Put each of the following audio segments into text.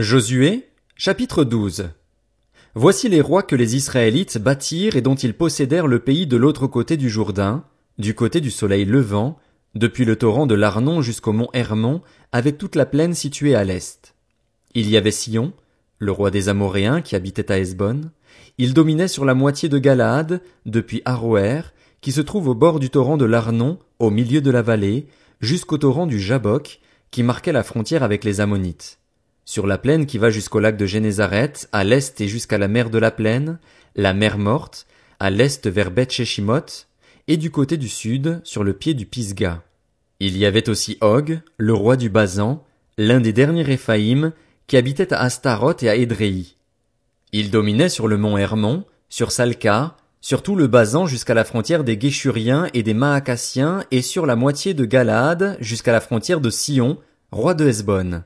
Josué, chapitre 12. Voici les rois que les Israélites bâtirent et dont ils possédèrent le pays de l'autre côté du Jourdain, du côté du soleil levant, depuis le torrent de l'Arnon jusqu'au mont Hermon, avec toute la plaine située à l'est. Il y avait Sion, le roi des Amoréens qui habitait à Hesbon. Il dominait sur la moitié de Galaad, depuis Aroer, qui se trouve au bord du torrent de l'Arnon, au milieu de la vallée, jusqu'au torrent du Jabok, qui marquait la frontière avec les Ammonites. Sur la plaine qui va jusqu'au lac de Génézareth, à l'est et jusqu'à la mer de la plaine, la mer morte, à l'est vers beth et du côté du sud, sur le pied du Pisga. Il y avait aussi Og, le roi du Bazan, l'un des derniers Réphaïm, qui habitait à Astaroth et à Édréi. Il dominait sur le mont Hermon, sur Salka, sur tout le Bazan jusqu'à la frontière des Guéchuriens et des Maacassiens et sur la moitié de Galaad jusqu'à la frontière de Sion, roi de Hesbon.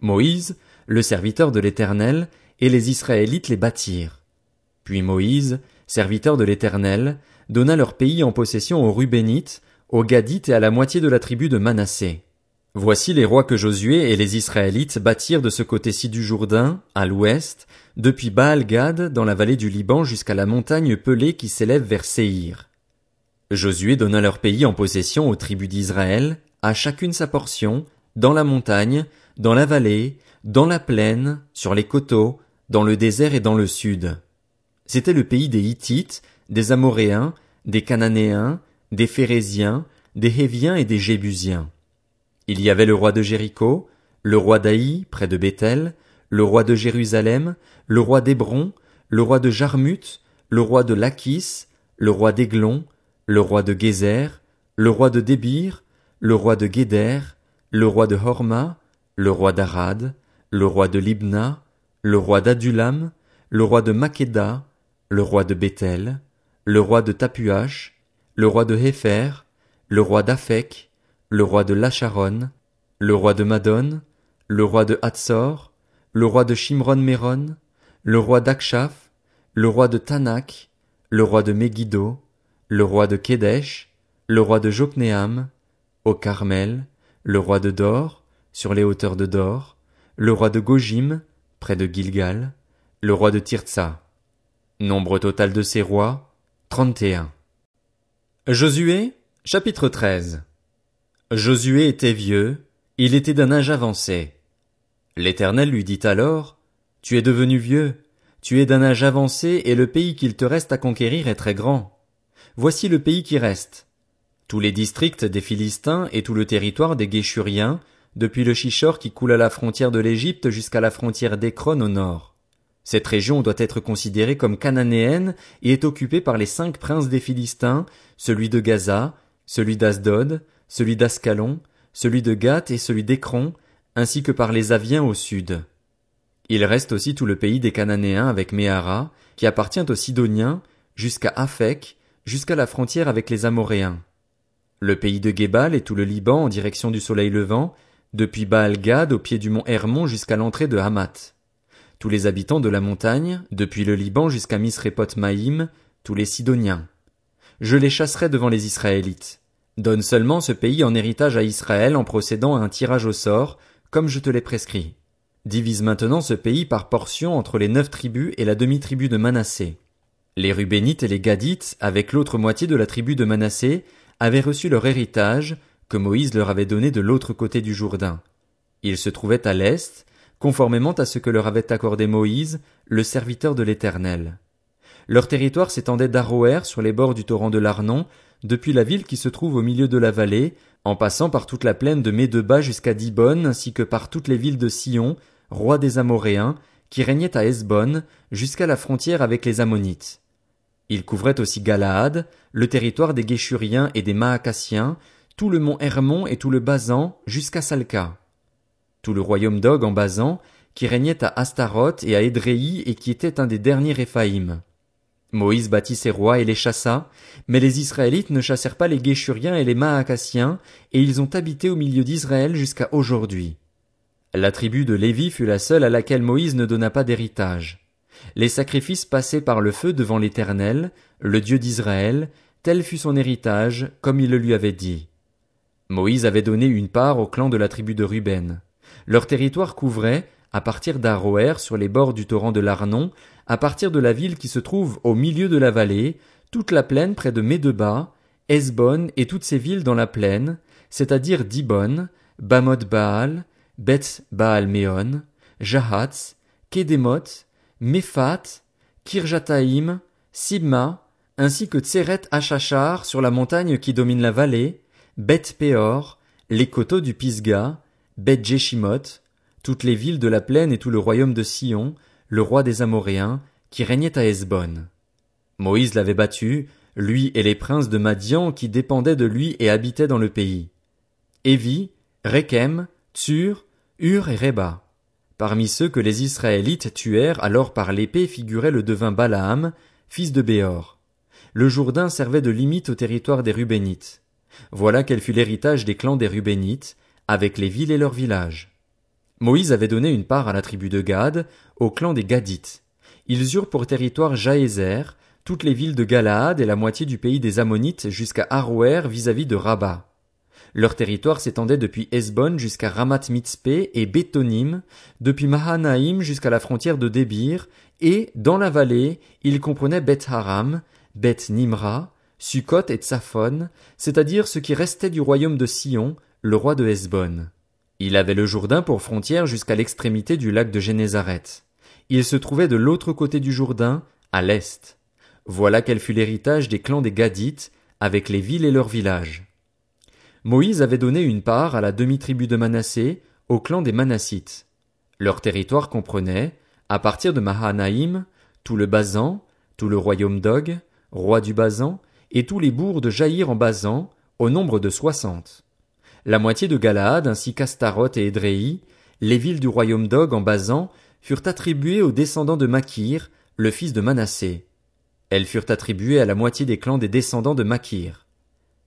Moïse, le serviteur de l'Éternel, et les Israélites les bâtirent. Puis Moïse, serviteur de l'Éternel, donna leur pays en possession aux Rubénites, aux Gadites et à la moitié de la tribu de Manassé. Voici les rois que Josué et les Israélites bâtirent de ce côté-ci du Jourdain, à l'ouest, depuis Baal-Gad dans la vallée du Liban jusqu'à la montagne pelée qui s'élève vers Séhir. Josué donna leur pays en possession aux tribus d'Israël, à chacune sa portion, dans la montagne, dans la vallée, dans la plaine, sur les coteaux, dans le désert et dans le sud. C'était le pays des Hittites, des Amoréens, des Cananéens, des Phérésiens, des Héviens et des Jébusiens. Il y avait le roi de Jéricho, le roi d'Aï, près de Béthel, le roi de Jérusalem, le roi d'Hébron, le roi de Jarmut, le roi de Lachis, le roi d'Aiglon, le roi de Gézer, le roi de Débir, le roi de Guéder, le roi de Horma, le roi d'Arad, le roi de Libna, le roi d'Adulam, le roi de Makeda, le roi de Béthel, le roi de Tapuach, le roi de Hépher, le roi d'Aphek, le roi de Lacharon, le roi de Madon, le roi de Hatzor, le roi de Shimron Méron, le roi d'Akshaph, le roi de Tanak, le roi de Megiddo, le roi de Kédesh, le roi de Jokneam, au Carmel, le roi de Dor, sur les hauteurs de Dor, le roi de Gojim, près de Gilgal, le roi de Tirtsa. Nombre total de ces rois, trente et un. Josué, chapitre 13. Josué était vieux, il était d'un âge avancé. L'Éternel lui dit alors, Tu es devenu vieux, tu es d'un âge avancé et le pays qu'il te reste à conquérir est très grand. Voici le pays qui reste. Tous les districts des Philistins et tout le territoire des Guéchuriens depuis le Chichor qui coule à la frontière de l'Égypte jusqu'à la frontière d'Écron au nord. Cette région doit être considérée comme cananéenne et est occupée par les cinq princes des Philistins, celui de Gaza, celui d'Asdod, celui d'Ascalon, celui de Gath et celui d'Écron, ainsi que par les Aviens au sud. Il reste aussi tout le pays des Cananéens avec Méhara, qui appartient aux Sidoniens, jusqu'à Aphek, jusqu'à la frontière avec les Amoréens. Le pays de Gébal et tout le Liban en direction du soleil levant, depuis Baal-Gad au pied du mont Hermon jusqu'à l'entrée de Hamath. Tous les habitants de la montagne, depuis le Liban jusqu'à Misrépot Maïm, tous les Sidoniens. Je les chasserai devant les Israélites. Donne seulement ce pays en héritage à Israël en procédant à un tirage au sort, comme je te l'ai prescrit. Divise maintenant ce pays par portions entre les neuf tribus et la demi-tribu de Manassé. Les Rubénites et les Gadites, avec l'autre moitié de la tribu de Manassé, avaient reçu leur héritage, que Moïse leur avait donné de l'autre côté du Jourdain. Ils se trouvaient à l'est, conformément à ce que leur avait accordé Moïse, le serviteur de l'Éternel. Leur territoire s'étendait d'Aroer sur les bords du torrent de l'Arnon, depuis la ville qui se trouve au milieu de la vallée, en passant par toute la plaine de Médeba jusqu'à Dibon, ainsi que par toutes les villes de Sion, roi des Amoréens, qui régnait à Hesbon, jusqu'à la frontière avec les Ammonites. Il couvrait aussi Galaad, le territoire des Guéchuriens et des Maacassiens, tout le mont Hermon et tout le Basan jusqu'à Salka. Tout le royaume d'Og en Basan, qui régnait à Astaroth et à Édréi et qui était un des derniers Réphaïm. Moïse bâtit ses rois et les chassa, mais les Israélites ne chassèrent pas les Guéchuriens et les Maacassiens, et ils ont habité au milieu d'Israël jusqu'à aujourd'hui. La tribu de Lévi fut la seule à laquelle Moïse ne donna pas d'héritage. Les sacrifices passaient par le feu devant l'Éternel, le Dieu d'Israël, tel fut son héritage, comme il le lui avait dit. Moïse avait donné une part au clan de la tribu de Ruben. Leur territoire couvrait, à partir d'Aroer sur les bords du torrent de l'Arnon, à partir de la ville qui se trouve au milieu de la vallée, toute la plaine près de Médeba, Esbon et toutes ces villes dans la plaine, c'est-à-dire Dibon, Bamot Baal, Beth Baal Jahatz, Kedemot, Mephat, Kirjataïm, Sibma, ainsi que Tseret Achachar sur la montagne qui domine la vallée, Beth Peor, les coteaux du Pisga, Beth Jeshimot, toutes les villes de la plaine et tout le royaume de Sion, le roi des Amoréens, qui régnait à Hesbon. Moïse l'avait battu, lui et les princes de Madian qui dépendaient de lui et habitaient dans le pays. Évi, Rechem, Tsur, Ur et Reba. Parmi ceux que les Israélites tuèrent alors par l'épée figurait le devin Balaam, fils de Béor. Le Jourdain servait de limite au territoire des Rubénites. Voilà quel fut l'héritage des clans des Rubénites, avec les villes et leurs villages. Moïse avait donné une part à la tribu de Gad, au clan des Gadites. Ils eurent pour territoire Jaézer, toutes les villes de Galaad et la moitié du pays des Ammonites jusqu'à Arouer vis-à-vis de Rabat. Leur territoire s'étendait depuis Hesbon jusqu'à Ramat Mitzpé et Bétonim, depuis Mahanaïm jusqu'à la frontière de Débir, et, dans la vallée, il comprenait Beth Haram, Beth Nimra, Sukkot et Tsaphon, c'est-à-dire ce qui restait du royaume de Sion, le roi de Hesbon. Il avait le Jourdain pour frontière jusqu'à l'extrémité du lac de Génézareth. Il se trouvait de l'autre côté du Jourdain, à l'est. Voilà quel fut l'héritage des clans des Gadites, avec les villes et leurs villages. Moïse avait donné une part à la demi-tribu de Manassé, au clan des Manassites. Leur territoire comprenait, à partir de Mahanaïm, tout le Basan, tout le royaume d'Og, roi du Basan, et tous les bourgs de Jaïr en Basan, au nombre de soixante. La moitié de Galaad ainsi qu'Astaroth et Édréi, les villes du royaume d'Og en Basan, furent attribuées aux descendants de Makir, le fils de Manassé. Elles furent attribuées à la moitié des clans des descendants de Makir.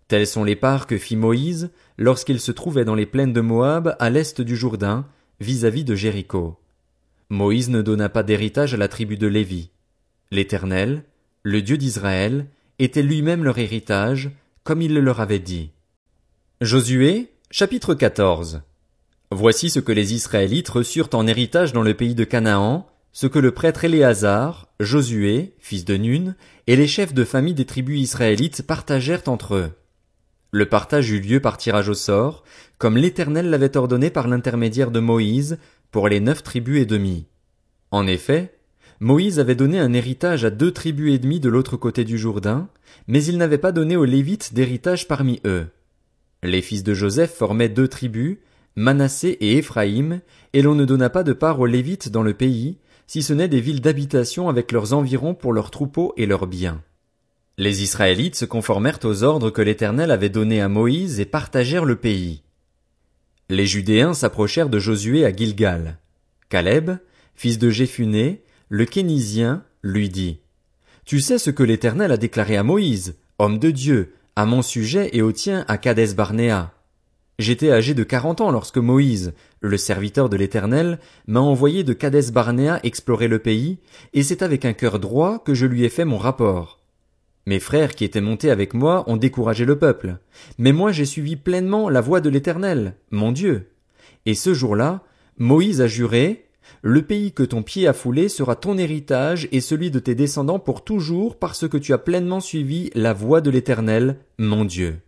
Telles sont les parts que fit Moïse lorsqu'il se trouvait dans les plaines de Moab à l'est du Jourdain, vis-à-vis de Jéricho. Moïse ne donna pas d'héritage à la tribu de Lévi. L'Éternel, le Dieu d'Israël, était lui-même leur héritage, comme il le leur avait dit. Josué, chapitre 14. Voici ce que les Israélites reçurent en héritage dans le pays de Canaan, ce que le prêtre Éléazar, Josué, fils de Nun, et les chefs de famille des tribus israélites partagèrent entre eux. Le partage eut lieu par tirage au sort, comme l'Éternel l'avait ordonné par l'intermédiaire de Moïse, pour les neuf tribus et demie. En effet, Moïse avait donné un héritage à deux tribus et demie de l'autre côté du Jourdain, mais il n'avait pas donné aux Lévites d'héritage parmi eux. Les fils de Joseph formaient deux tribus, Manassé et Éphraïm, et l'on ne donna pas de part aux Lévites dans le pays, si ce n'est des villes d'habitation avec leurs environs pour leurs troupeaux et leurs biens. Les Israélites se conformèrent aux ordres que l'Éternel avait donnés à Moïse et partagèrent le pays. Les Judéens s'approchèrent de Josué à Gilgal. Caleb, fils de Jéphuné, le Kénisien, lui dit. Tu sais ce que l'Éternel a déclaré à Moïse, homme de Dieu, à mon sujet et au tien à Kadès Barnéa. J'étais âgé de quarante ans lorsque Moïse, le serviteur de l'Éternel, m'a envoyé de Kadès Barnéa explorer le pays, et c'est avec un cœur droit que je lui ai fait mon rapport. Mes frères qui étaient montés avec moi ont découragé le peuple. Mais moi j'ai suivi pleinement la voie de l'Éternel, mon Dieu. Et ce jour-là, Moïse a juré, le pays que ton pied a foulé sera ton héritage et celui de tes descendants pour toujours parce que tu as pleinement suivi la voie de l'Éternel, mon Dieu.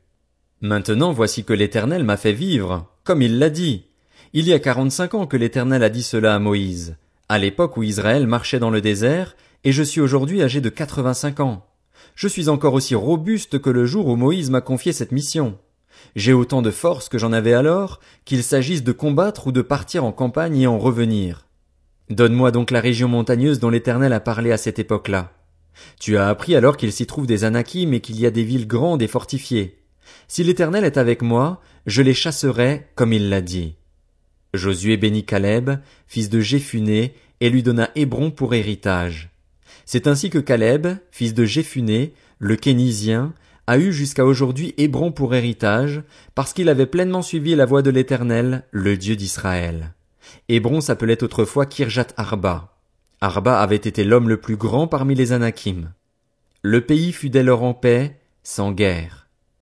Maintenant voici que l'Éternel m'a fait vivre, comme il l'a dit. Il y a quarante-cinq ans que l'Éternel a dit cela à Moïse, à l'époque où Israël marchait dans le désert, et je suis aujourd'hui âgé de quatre-vingt-cinq ans je suis encore aussi robuste que le jour où Moïse m'a confié cette mission. J'ai autant de force que j'en avais alors, qu'il s'agisse de combattre ou de partir en campagne et en revenir. Donne-moi donc la région montagneuse dont l'Éternel a parlé à cette époque-là. Tu as appris alors qu'il s'y trouve des Anakim et qu'il y a des villes grandes et fortifiées. Si l'Éternel est avec moi, je les chasserai comme il l'a dit. Josué bénit Caleb, fils de Jéphuné, et lui donna Hébron pour héritage. C'est ainsi que Caleb, fils de Jéphuné, le Kénisien, a eu jusqu'à aujourd'hui Hébron pour héritage, parce qu'il avait pleinement suivi la voie de l'Éternel, le Dieu d'Israël. Hébron s'appelait autrefois Kirjat Arba. Arba avait été l'homme le plus grand parmi les Anakim. Le pays fut dès lors en paix, sans guerre.